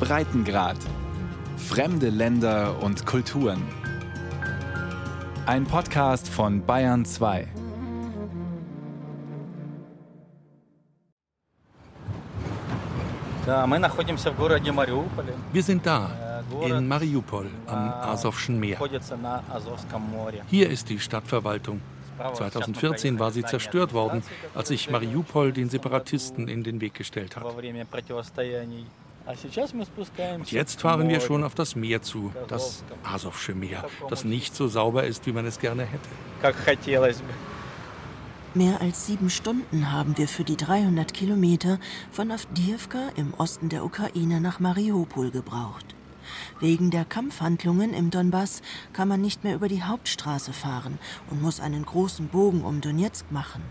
Breitengrad. Fremde Länder und Kulturen. Ein Podcast von Bayern 2. Wir sind da, in Mariupol am Asowschen Meer. Hier ist die Stadtverwaltung. 2014 war sie zerstört worden, als sich Mariupol den Separatisten in den Weg gestellt hat. Und jetzt fahren wir schon auf das Meer zu, das Asowsche Meer, das nicht so sauber ist, wie man es gerne hätte. Mehr als sieben Stunden haben wir für die 300 Kilometer von Avdiivka im Osten der Ukraine nach Mariupol gebraucht. Wegen der Kampfhandlungen im Donbass kann man nicht mehr über die Hauptstraße fahren und muss einen großen Bogen um Donetsk machen.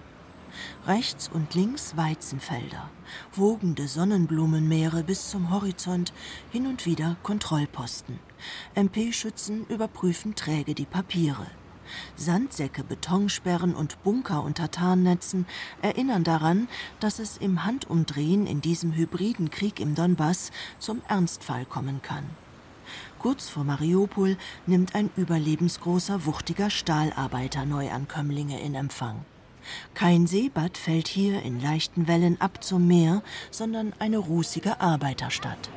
Rechts und links Weizenfelder, wogende Sonnenblumenmeere bis zum Horizont, hin und wieder Kontrollposten. MP-Schützen überprüfen träge die Papiere. Sandsäcke, Betonsperren und Bunker unter Tarnnetzen erinnern daran, dass es im Handumdrehen in diesem hybriden Krieg im Donbass zum Ernstfall kommen kann. Kurz vor Mariupol nimmt ein überlebensgroßer, wuchtiger Stahlarbeiter Neuankömmlinge in Empfang. Kein Seebad fällt hier in leichten Wellen ab zum Meer, sondern eine rußige Arbeiterstadt.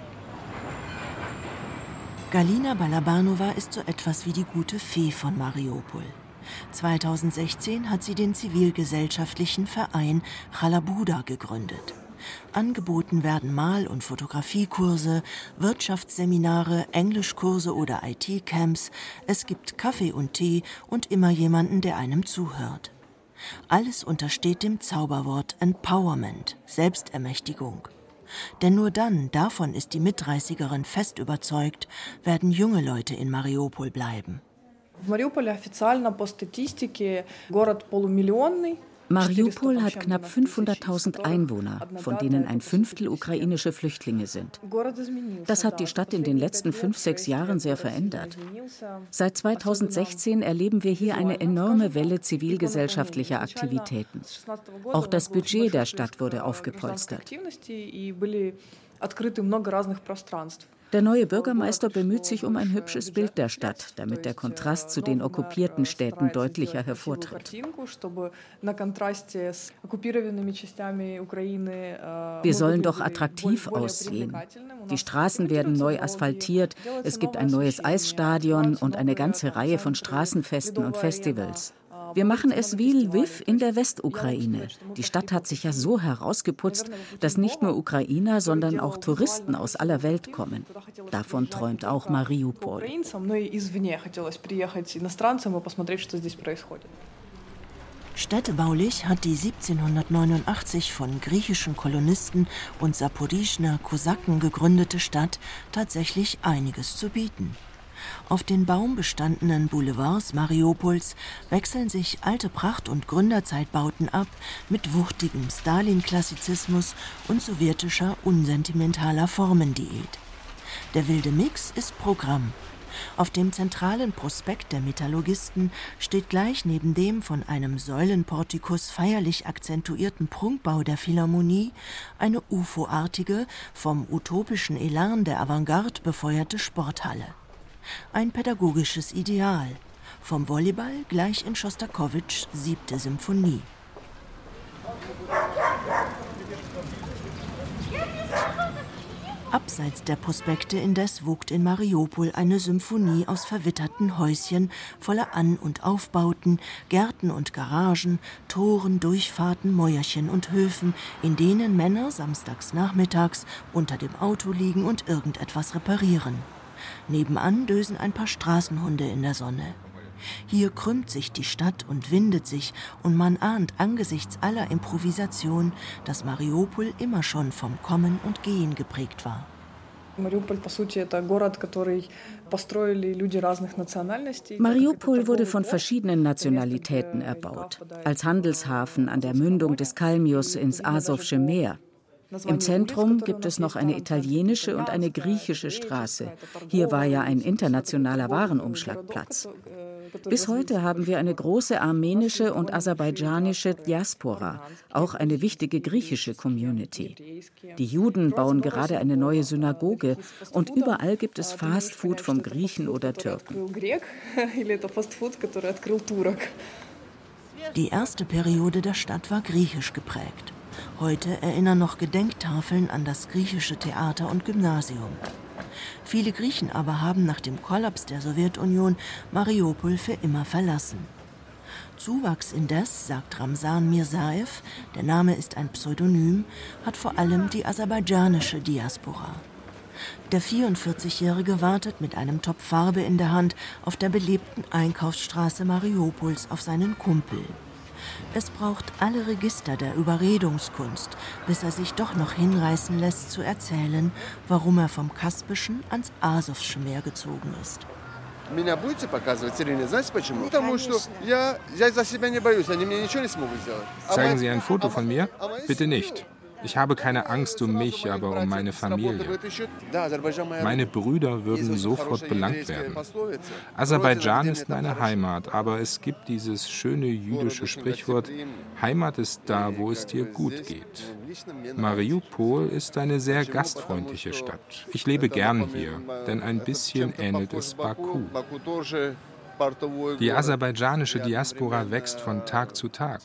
Galina Balabanova ist so etwas wie die gute Fee von Mariupol. 2016 hat sie den zivilgesellschaftlichen Verein Chalabuda gegründet. Angeboten werden Mal- und Fotografiekurse, Wirtschaftsseminare, Englischkurse oder IT-Camps. Es gibt Kaffee und Tee und immer jemanden, der einem zuhört. Alles untersteht dem Zauberwort Empowerment, Selbstermächtigung. Denn nur dann, davon ist die Mitreißigerin fest überzeugt, werden junge Leute in Mariupol bleiben. В Мариуполе официально по статистике город полумиллионный, Mariupol hat knapp 500.000 Einwohner, von denen ein Fünftel ukrainische Flüchtlinge sind. Das hat die Stadt in den letzten fünf, sechs Jahren sehr verändert. Seit 2016 erleben wir hier eine enorme Welle zivilgesellschaftlicher Aktivitäten. Auch das Budget der Stadt wurde aufgepolstert. Der neue Bürgermeister bemüht sich um ein hübsches Bild der Stadt, damit der Kontrast zu den okkupierten Städten deutlicher hervortritt. Wir sollen doch attraktiv aussehen. Die Straßen werden neu asphaltiert, es gibt ein neues Eisstadion und eine ganze Reihe von Straßenfesten und Festivals. Wir machen es wie Lviv in der Westukraine. Die Stadt hat sich ja so herausgeputzt, dass nicht nur Ukrainer, sondern auch Touristen aus aller Welt kommen. Davon träumt auch Mariupol. Städtebaulich hat die 1789 von griechischen Kolonisten und Saporischner Kosaken gegründete Stadt tatsächlich einiges zu bieten. Auf den baumbestandenen Boulevards Mariupols wechseln sich alte Pracht- und Gründerzeitbauten ab mit wuchtigem Stalin-Klassizismus und sowjetischer unsentimentaler Formendiät. Der wilde Mix ist Programm. Auf dem zentralen Prospekt der Metallurgisten steht gleich neben dem von einem Säulenportikus feierlich akzentuierten Prunkbau der Philharmonie eine UFO-artige, vom utopischen Elan der Avantgarde befeuerte Sporthalle ein pädagogisches Ideal. Vom Volleyball gleich in Schostakowitschs siebte Symphonie. Abseits der Prospekte indes wogt in Mariupol eine Symphonie aus verwitterten Häuschen voller An- und Aufbauten, Gärten und Garagen, Toren, Durchfahrten, Mäuerchen und Höfen, in denen Männer samstags nachmittags unter dem Auto liegen und irgendetwas reparieren. Nebenan dösen ein paar Straßenhunde in der Sonne. Hier krümmt sich die Stadt und windet sich, und man ahnt angesichts aller Improvisation, dass Mariupol immer schon vom Kommen und Gehen geprägt war. Mariupol wurde von verschiedenen Nationalitäten erbaut, als Handelshafen an der Mündung des Kalmius ins Asowsche Meer. Im Zentrum gibt es noch eine italienische und eine griechische Straße. Hier war ja ein internationaler Warenumschlagplatz. Bis heute haben wir eine große armenische und aserbaidschanische Diaspora, auch eine wichtige griechische Community. Die Juden bauen gerade eine neue Synagoge und überall gibt es Fastfood vom Griechen oder Türken. Die erste Periode der Stadt war griechisch geprägt. Heute erinnern noch Gedenktafeln an das griechische Theater und Gymnasium. Viele Griechen aber haben nach dem Kollaps der Sowjetunion Mariupol für immer verlassen. Zuwachs indes, sagt Ramsan Mirzaev, der Name ist ein Pseudonym, hat vor allem die aserbaidschanische Diaspora. Der 44-Jährige wartet mit einem Topf Farbe in der Hand auf der belebten Einkaufsstraße Mariupols auf seinen Kumpel. Es braucht alle Register der Überredungskunst, bis er sich doch noch hinreißen lässt zu erzählen, warum er vom Kaspischen ans Asowsche Meer gezogen ist. Меня будете показывать, Ирине? Знаете почему? Потому что я, я за себя не боюсь, они мне ничего не смогут сделать. Zeigen Sie ein Foto von mir? Bitte nicht. Ich habe keine Angst um mich, aber um meine Familie. Meine Brüder würden sofort belangt werden. Aserbaidschan ist meine Heimat, aber es gibt dieses schöne jüdische Sprichwort, Heimat ist da, wo es dir gut geht. Mariupol ist eine sehr gastfreundliche Stadt. Ich lebe gern hier, denn ein bisschen ähnelt es Baku. Die aserbaidschanische Diaspora wächst von Tag zu Tag.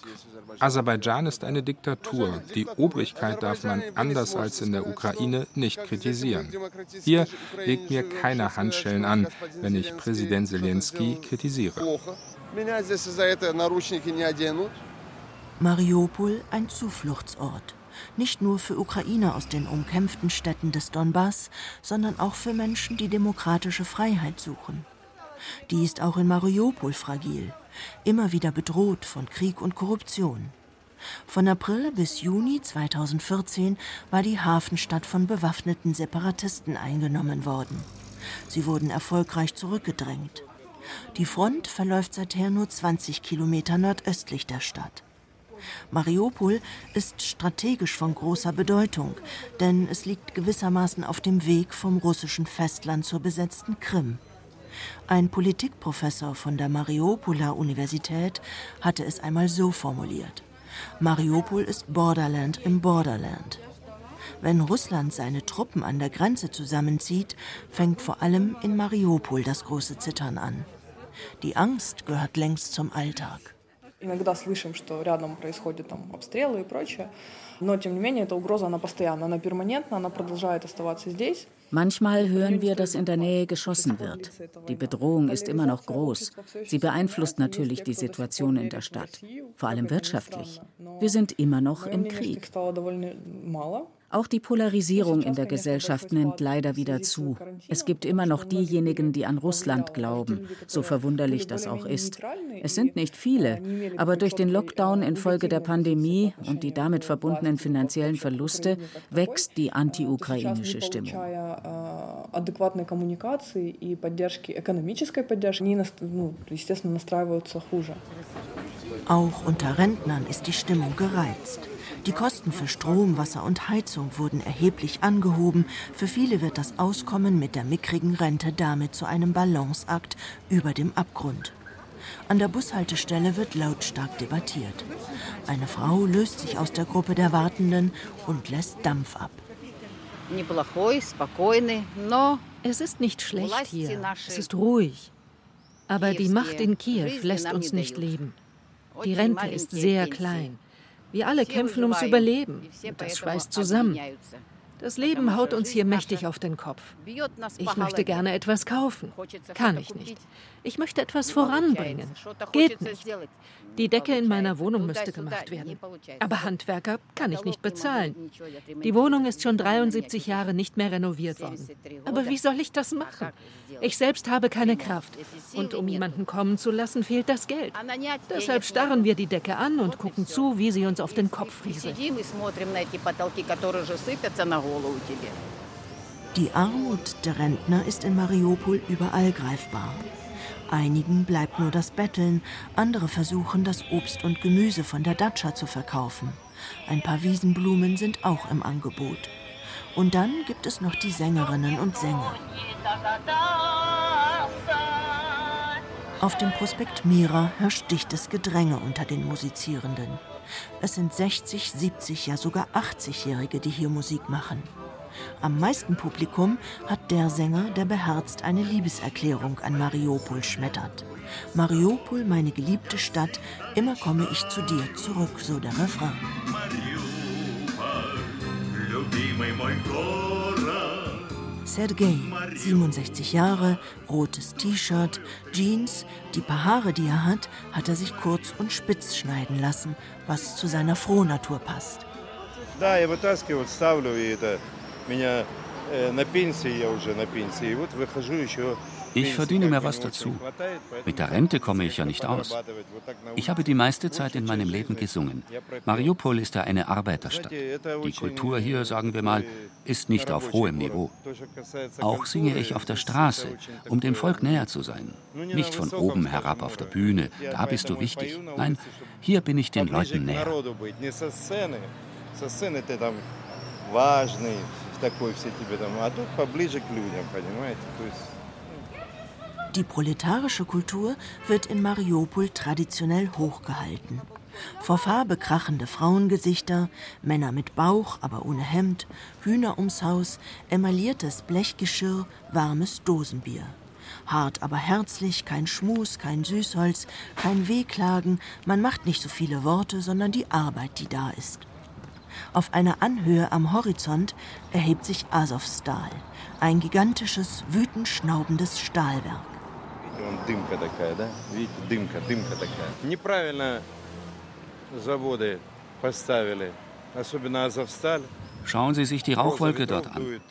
Aserbaidschan ist eine Diktatur. Die Obrigkeit darf man anders als in der Ukraine nicht kritisieren. Hier legt mir keiner Handschellen an, wenn ich Präsident Zelensky kritisiere. Mariupol ein Zufluchtsort. Nicht nur für Ukrainer aus den umkämpften Städten des Donbass, sondern auch für Menschen, die demokratische Freiheit suchen. Die ist auch in Mariupol fragil immer wieder bedroht von Krieg und Korruption. Von April bis Juni 2014 war die Hafenstadt von bewaffneten Separatisten eingenommen worden. Sie wurden erfolgreich zurückgedrängt. Die Front verläuft seither nur 20 Kilometer nordöstlich der Stadt. Mariupol ist strategisch von großer Bedeutung, denn es liegt gewissermaßen auf dem Weg vom russischen Festland zur besetzten Krim. Ein Politikprofessor von der Mariupoler Universität hatte es einmal so formuliert. Mariupol ist Borderland im Borderland. Wenn Russland seine Truppen an der Grenze zusammenzieht, fängt vor allem in Mariupol das große Zittern an. Die Angst gehört längst zum Alltag. Иногда слышим, что рядом происходят там обстрелы и прочее. Но, тем не менее, эта угроза, она постоянна, она перманентна, она продолжает оставаться здесь. Manchmal hören wir, dass in der Nähe geschossen wird. Die Bedrohung ist immer noch groß. Sie beeinflusst natürlich die Situation in der Stadt, vor allem wirtschaftlich. Wir sind immer noch im Krieg. Auch die Polarisierung in der Gesellschaft nimmt leider wieder zu. Es gibt immer noch diejenigen, die an Russland glauben, so verwunderlich das auch ist. Es sind nicht viele, aber durch den Lockdown infolge der Pandemie und die damit verbundenen finanziellen Verluste wächst die anti-ukrainische Stimmung. Auch unter Rentnern ist die Stimmung gereizt. Die Kosten für Strom, Wasser und Heizung wurden erheblich angehoben. Für viele wird das Auskommen mit der mickrigen Rente damit zu einem Balanceakt über dem Abgrund. An der Bushaltestelle wird lautstark debattiert. Eine Frau löst sich aus der Gruppe der Wartenden und lässt Dampf ab. Es ist nicht schlecht hier. Es ist ruhig. Aber die Macht in Kiew lässt uns nicht leben. Die Rente ist sehr klein. Wir alle kämpfen ums Überleben. Und das schweißt zusammen. Das Leben haut uns hier mächtig auf den Kopf. Ich möchte gerne etwas kaufen. Kann ich nicht. Ich möchte etwas voranbringen. Geht nicht. Die Decke in meiner Wohnung müsste gemacht werden. Aber Handwerker kann ich nicht bezahlen. Die Wohnung ist schon 73 Jahre nicht mehr renoviert worden. Aber wie soll ich das machen? Ich selbst habe keine Kraft. Und um jemanden kommen zu lassen, fehlt das Geld. Deshalb starren wir die Decke an und gucken zu, wie sie uns auf den Kopf rieselt. Die Armut der Rentner ist in Mariupol überall greifbar. Einigen bleibt nur das Betteln, andere versuchen, das Obst und Gemüse von der Datscha zu verkaufen. Ein paar Wiesenblumen sind auch im Angebot. Und dann gibt es noch die Sängerinnen und Sänger. Auf dem Prospekt Mira herrscht dichtes Gedränge unter den Musizierenden. Es sind 60, 70, ja sogar 80-Jährige, die hier Musik machen. Am meisten Publikum hat der Sänger, der beherzt eine Liebeserklärung an Mariupol schmettert. Mariupol, meine geliebte Stadt, immer komme ich zu dir zurück, so der Refrain. Sergei, 67 Jahre, rotes T-Shirt, Jeans, die paar Haare, die er hat, hat er sich kurz und spitz schneiden lassen, was zu seiner Frohnatur passt. Ja, ich вытаскиваю, ставлю, и это меня э, на пенсии, я уже на пенсии. И вот выхожу еще ich verdiene mir was dazu. Mit der Rente komme ich ja nicht aus. Ich habe die meiste Zeit in meinem Leben gesungen. Mariupol ist ja eine Arbeiterstadt. Die Kultur hier, sagen wir mal, ist nicht auf hohem Niveau. Auch singe ich auf der Straße, um dem Volk näher zu sein. Nicht von oben herab auf der Bühne, da bist du wichtig. Nein, hier bin ich den Leuten näher. важный, такой все тебе там, а тут поближе к людям, понимаете? То есть die proletarische Kultur wird in Mariupol traditionell hochgehalten. Vor Farbe krachende Frauengesichter, Männer mit Bauch, aber ohne Hemd, Hühner ums Haus, emailliertes Blechgeschirr, warmes Dosenbier. Hart, aber herzlich, kein Schmus, kein Süßholz, kein Wehklagen, man macht nicht so viele Worte, sondern die Arbeit, die da ist. Auf einer Anhöhe am Horizont erhebt sich Azovstal, ein gigantisches, wütend schnaubendes Stahlwerk. Schauen Sie sich die Rauchwolke dort an.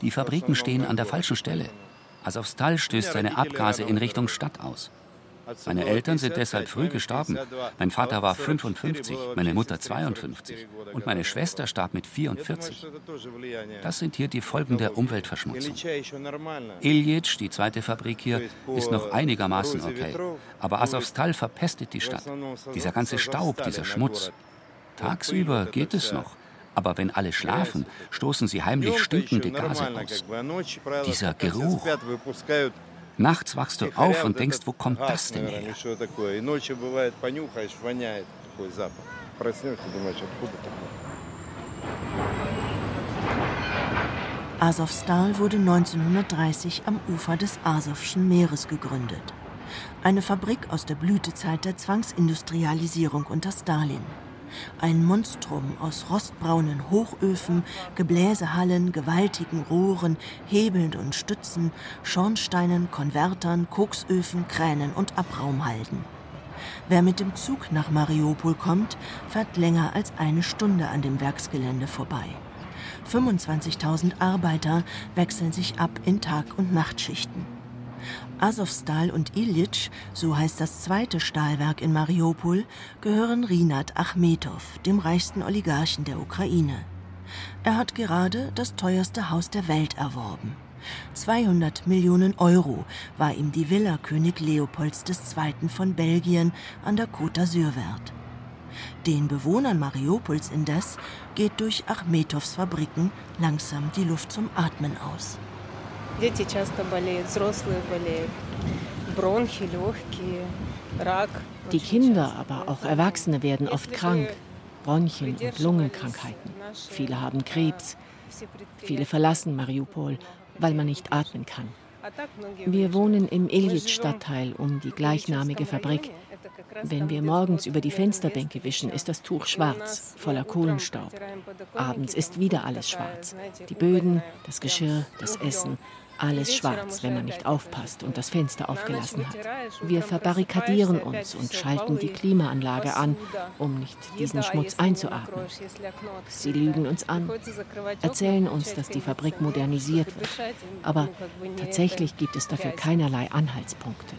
Die Fabriken stehen an der falschen Stelle. Azovstal stößt seine Abgase in Richtung Stadt aus. Meine Eltern sind deshalb früh gestorben. Mein Vater war 55, meine Mutter 52 und meine Schwester starb mit 44. Das sind hier die Folgen der Umweltverschmutzung. Iljitsch, die zweite Fabrik hier, ist noch einigermaßen okay. Aber Azovstal verpestet die Stadt. Dieser ganze Staub, dieser Schmutz. Tagsüber geht es noch. Aber wenn alle schlafen, stoßen sie heimlich stinkende Gase aus. Dieser Geruch. Nachts wachst du auf und denkst, wo kommt das denn her? Azovstal wurde 1930 am Ufer des Asowschen Meeres gegründet. Eine Fabrik aus der Blütezeit der Zwangsindustrialisierung unter Stalin. Ein Monstrum aus rostbraunen Hochöfen, Gebläsehallen, gewaltigen Rohren, Hebeln und Stützen, Schornsteinen, Konvertern, Koksöfen, Kränen und Abraumhalden. Wer mit dem Zug nach Mariupol kommt, fährt länger als eine Stunde an dem Werksgelände vorbei. 25.000 Arbeiter wechseln sich ab in Tag- und Nachtschichten. Azovstal und Ilyich, so heißt das zweite Stahlwerk in Mariupol, gehören Rinat Achmetov, dem reichsten Oligarchen der Ukraine. Er hat gerade das teuerste Haus der Welt erworben. 200 Millionen Euro war ihm die Villa König Leopolds II. von Belgien an der Côte d'Azur wert. Den Bewohnern Mariupols indes geht durch Achmetows Fabriken langsam die Luft zum Atmen aus. Дети часто болеют, взрослые болеют. Bronchi, легкие, Rak. Die Kinder, aber auch Erwachsene werden oft krank. Bronchien- und Lungenkrankheiten. Viele haben Krebs. Viele verlassen Mariupol, weil man nicht atmen kann. Wir wohnen im Ilyich-Stadtteil um die gleichnamige Fabrik. Wenn wir morgens über die Fensterbänke wischen, ist das Tuch schwarz, voller Kohlenstaub. Abends ist wieder alles schwarz. Die Böden, das Geschirr, das Essen, alles schwarz, wenn man nicht aufpasst und das Fenster aufgelassen hat. Wir verbarrikadieren uns und schalten die Klimaanlage an, um nicht diesen Schmutz einzuatmen. Sie lügen uns an, erzählen uns, dass die Fabrik modernisiert wird. Aber tatsächlich gibt es dafür keinerlei Anhaltspunkte.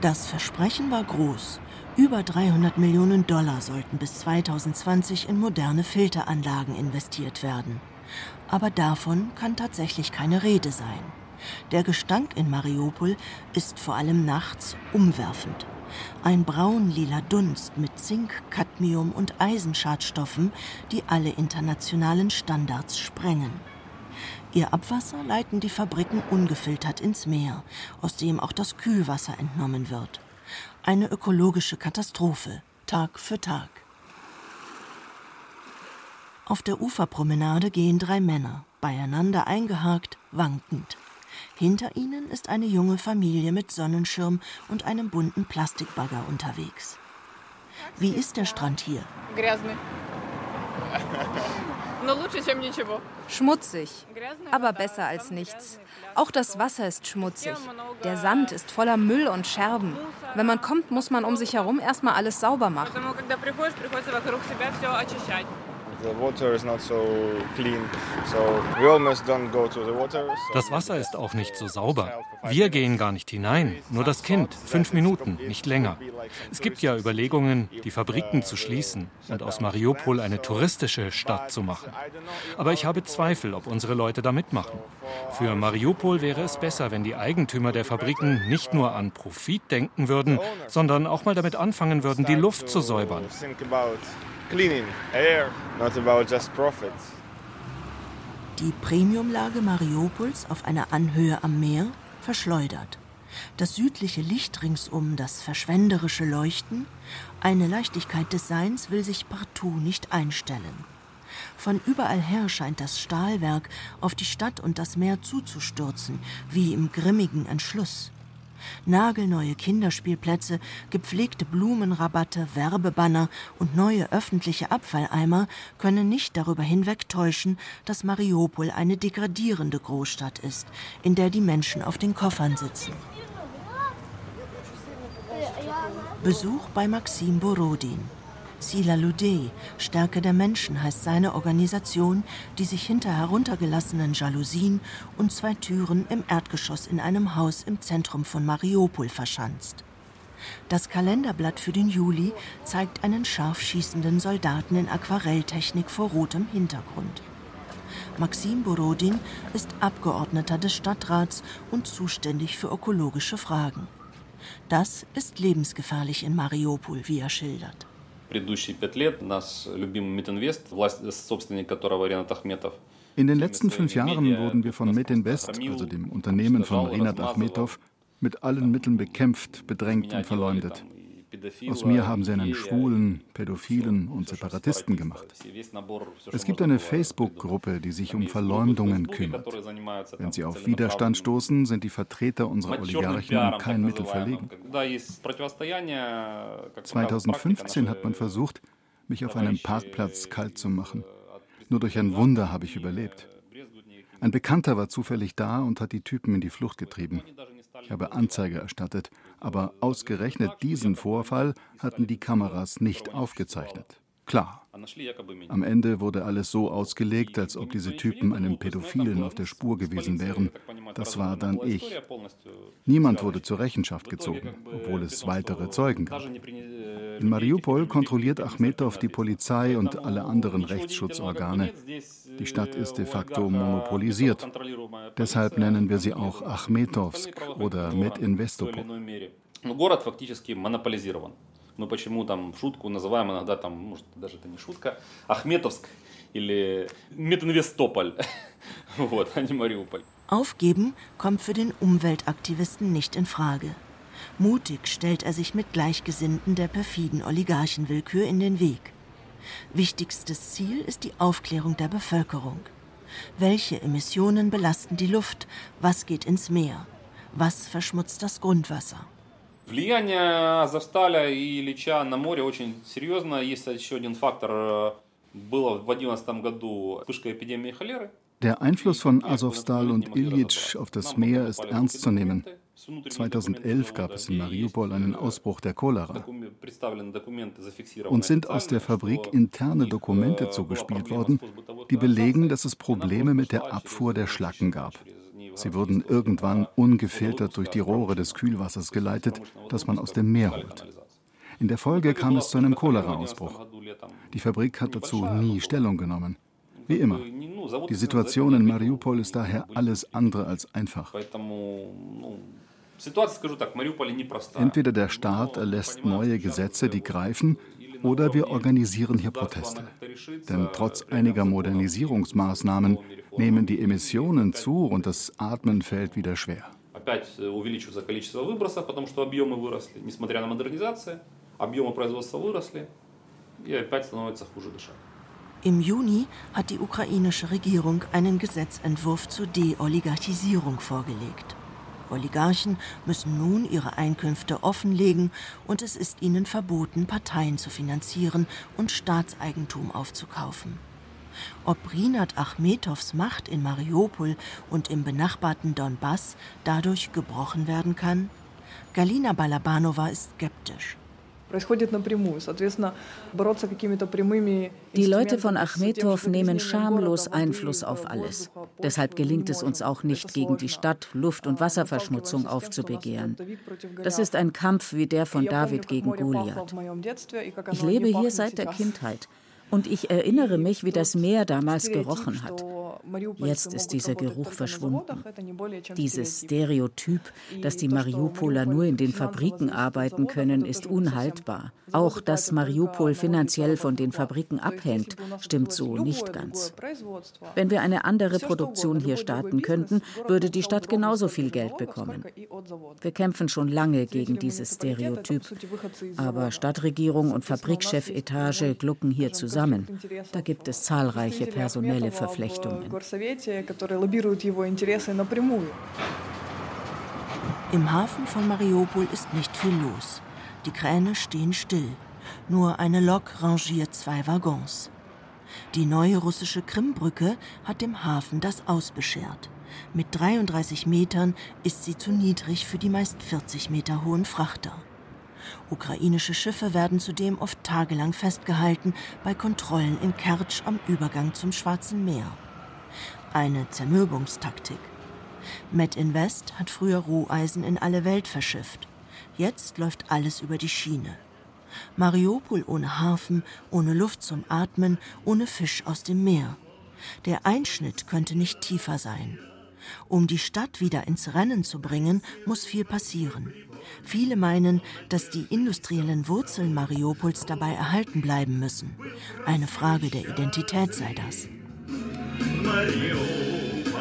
Das Versprechen war groß. Über 300 Millionen Dollar sollten bis 2020 in moderne Filteranlagen investiert werden. Aber davon kann tatsächlich keine Rede sein. Der Gestank in Mariupol ist vor allem nachts umwerfend. Ein braun-lila Dunst mit Zink, Cadmium und Eisenschadstoffen, die alle internationalen Standards sprengen. Ihr Abwasser leiten die Fabriken ungefiltert ins Meer, aus dem auch das Kühlwasser entnommen wird. Eine ökologische Katastrophe, Tag für Tag. Auf der Uferpromenade gehen drei Männer, beieinander eingehakt, wankend. Hinter ihnen ist eine junge Familie mit Sonnenschirm und einem bunten Plastikbagger unterwegs. Wie ist der Strand hier? Schmutzig, aber besser als nichts. Auch das Wasser ist schmutzig. Der Sand ist voller Müll und Scherben. Wenn man kommt, muss man um sich herum erstmal alles sauber machen. Das Wasser ist auch nicht so sauber. Wir gehen gar nicht hinein, nur das Kind, fünf Minuten, nicht länger. Es gibt ja Überlegungen, die Fabriken zu schließen und aus Mariupol eine touristische Stadt zu machen. Aber ich habe Zweifel, ob unsere Leute da mitmachen. Für Mariupol wäre es besser, wenn die Eigentümer der Fabriken nicht nur an Profit denken würden, sondern auch mal damit anfangen würden, die Luft zu säubern cleaning air, not about just profits. Die Premiumlage Mariupols auf einer Anhöhe am Meer verschleudert. Das südliche Licht ringsum, das verschwenderische Leuchten, eine Leichtigkeit des Seins will sich partout nicht einstellen. Von überall her scheint das Stahlwerk auf die Stadt und das Meer zuzustürzen, wie im grimmigen Entschluss. Nagelneue Kinderspielplätze, gepflegte Blumenrabatte, Werbebanner und neue öffentliche Abfalleimer können nicht darüber hinwegtäuschen, dass Mariupol eine degradierende Großstadt ist, in der die Menschen auf den Koffern sitzen. Besuch bei Maxim Borodin. Sila Ludey, Stärke der Menschen heißt seine Organisation, die sich hinter heruntergelassenen Jalousien und zwei Türen im Erdgeschoss in einem Haus im Zentrum von Mariupol verschanzt. Das Kalenderblatt für den Juli zeigt einen scharf schießenden Soldaten in Aquarelltechnik vor rotem Hintergrund. Maxim Borodin ist Abgeordneter des Stadtrats und zuständig für ökologische Fragen. Das ist lebensgefährlich in Mariupol, wie er schildert предыдущие пять лет наш любимый Митинвест, власть, собственник которого Ренат Ахметов, in den letzten fünf Jahren wurden wir von Metinvest, also dem Unternehmen von Renat Achmetov, mit allen Mitteln bekämpft, bedrängt und verleumdet. Aus mir haben sie einen Schwulen, Pädophilen und Separatisten gemacht. Es gibt eine Facebook-Gruppe, die sich um Verleumdungen kümmert. Wenn sie auf Widerstand stoßen, sind die Vertreter unserer Oligarchen um kein Mittel verlegen. 2015 hat man versucht, mich auf einem Parkplatz kalt zu machen. Nur durch ein Wunder habe ich überlebt. Ein Bekannter war zufällig da und hat die Typen in die Flucht getrieben. Ich habe Anzeige erstattet, aber ausgerechnet diesen Vorfall hatten die Kameras nicht aufgezeichnet Klar. Am Ende wurde alles so ausgelegt, als ob diese Typen einem Pädophilen auf der Spur gewesen wären. Das war dann ich. Niemand wurde zur Rechenschaft gezogen, obwohl es weitere Zeugen gab. In Mariupol kontrolliert Achmetow die Polizei und alle anderen Rechtsschutzorgane. Die Stadt ist de facto monopolisiert. Deshalb nennen wir sie auch Achmetowsk oder Medinvestopol. Город фактически монополизирован. Мы почему там шутку называем иногда там, может, даже это не шутка, Ахметовск или Мединвестополь, вот, а не Мариуполь. Aufgeben kommt für den Umweltaktivisten nicht in Frage. Mutig stellt er sich mit Gleichgesinnten der perfiden Oligarchenwillkür in den Weg. Wichtigstes Ziel ist die Aufklärung der Bevölkerung. Welche Emissionen belasten die Luft? Was geht ins Meer? Was verschmutzt das Grundwasser? Влияние Азовсталя и Ильича на море очень серьезно. Есть еще один фактор. Было в 2011 году вспышка эпидемии холеры. Der Einfluss von Azovstal und Ilyich auf das Meer ist ernst zu nehmen. 2011 gab es in Mariupol einen Ausbruch der Cholera. Und sind aus der Fabrik interne Dokumente zugespielt worden, die belegen, dass es Probleme mit der Abfuhr der Schlacken gab. Sie wurden irgendwann ungefiltert durch die Rohre des Kühlwassers geleitet, das man aus dem Meer holt. In der Folge kam es zu einem Cholera-Ausbruch. Die Fabrik hat dazu nie Stellung genommen. Wie immer. Die Situation in Mariupol ist daher alles andere als einfach. Entweder der Staat erlässt neue Gesetze, die greifen, oder wir organisieren hier Proteste. Denn trotz einiger Modernisierungsmaßnahmen nehmen die Emissionen zu und das Atmen fällt wieder schwer. Опять увеличивается количество выбросов, потому что объемы выросли, несмотря на модернизацию, объемы производства выросли, и опять становится хуже дышать. Im Juni hat die ukrainische Regierung einen Gesetzentwurf zur Deoligarchisierung vorgelegt. Oligarchen müssen nun ihre Einkünfte offenlegen und es ist ihnen verboten, Parteien zu finanzieren und Staatseigentum aufzukaufen. Ob Rinat Achmetows Macht in Mariupol und im benachbarten Donbass dadurch gebrochen werden kann? Galina Balabanova ist skeptisch. Die Leute von Achmetow nehmen schamlos Einfluss auf alles. Deshalb gelingt es uns auch nicht, gegen die Stadt Luft- und Wasserverschmutzung aufzubegehren. Das ist ein Kampf wie der von David gegen Goliath. Ich lebe hier seit der Kindheit. Und ich erinnere mich, wie das Meer damals gerochen hat. Jetzt ist dieser Geruch verschwunden. Dieses Stereotyp, dass die Mariupoler nur in den Fabriken arbeiten können, ist unhaltbar. Auch dass Mariupol finanziell von den Fabriken abhängt, stimmt so nicht ganz. Wenn wir eine andere Produktion hier starten könnten, würde die Stadt genauso viel Geld bekommen. Wir kämpfen schon lange gegen dieses Stereotyp. Aber Stadtregierung und Fabrikchefetage glucken hier zusammen. Da gibt es zahlreiche personelle Verflechtungen. Im Hafen von Mariupol ist nicht viel los. Die Kräne stehen still. Nur eine Lok rangiert zwei Waggons. Die neue russische Krimbrücke hat dem Hafen das Aus beschert. Mit 33 Metern ist sie zu niedrig für die meist 40 Meter hohen Frachter. Ukrainische Schiffe werden zudem oft tagelang festgehalten bei Kontrollen in Kertsch am Übergang zum Schwarzen Meer. Eine Zermürbungstaktik. Met Invest hat früher Roheisen in alle Welt verschifft. Jetzt läuft alles über die Schiene. Mariupol ohne Hafen, ohne Luft zum Atmen, ohne Fisch aus dem Meer. Der Einschnitt könnte nicht tiefer sein. Um die Stadt wieder ins Rennen zu bringen, muss viel passieren. Viele meinen, dass die industriellen Wurzeln Mariupols dabei erhalten bleiben müssen. Eine Frage der Identität sei das. Mariupol,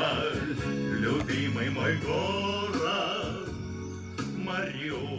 любимый мой город, Mariupol.